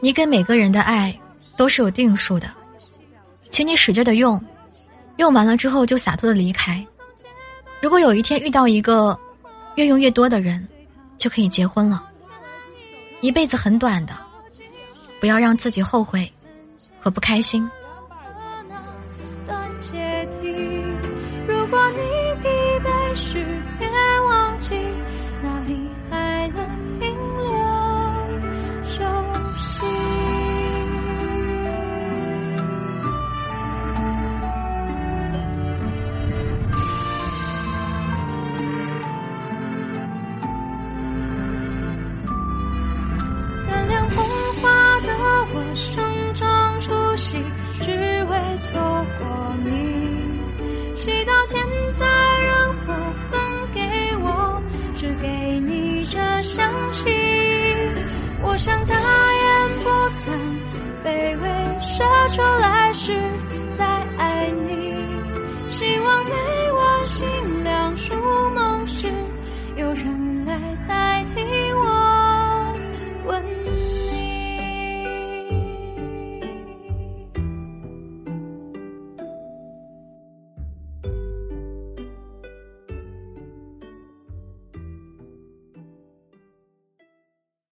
你给每个人的爱都是有定数的，请你使劲的用，用完了之后就洒脱的离开。如果有一天遇到一个越用越多的人，就可以结婚了。一辈子很短的，不要让自己后悔和不开心。如果你疲惫时。天灾人祸分给我，只给你这香气。我想大言不惭，卑微奢求来世再爱你。希望没完尽。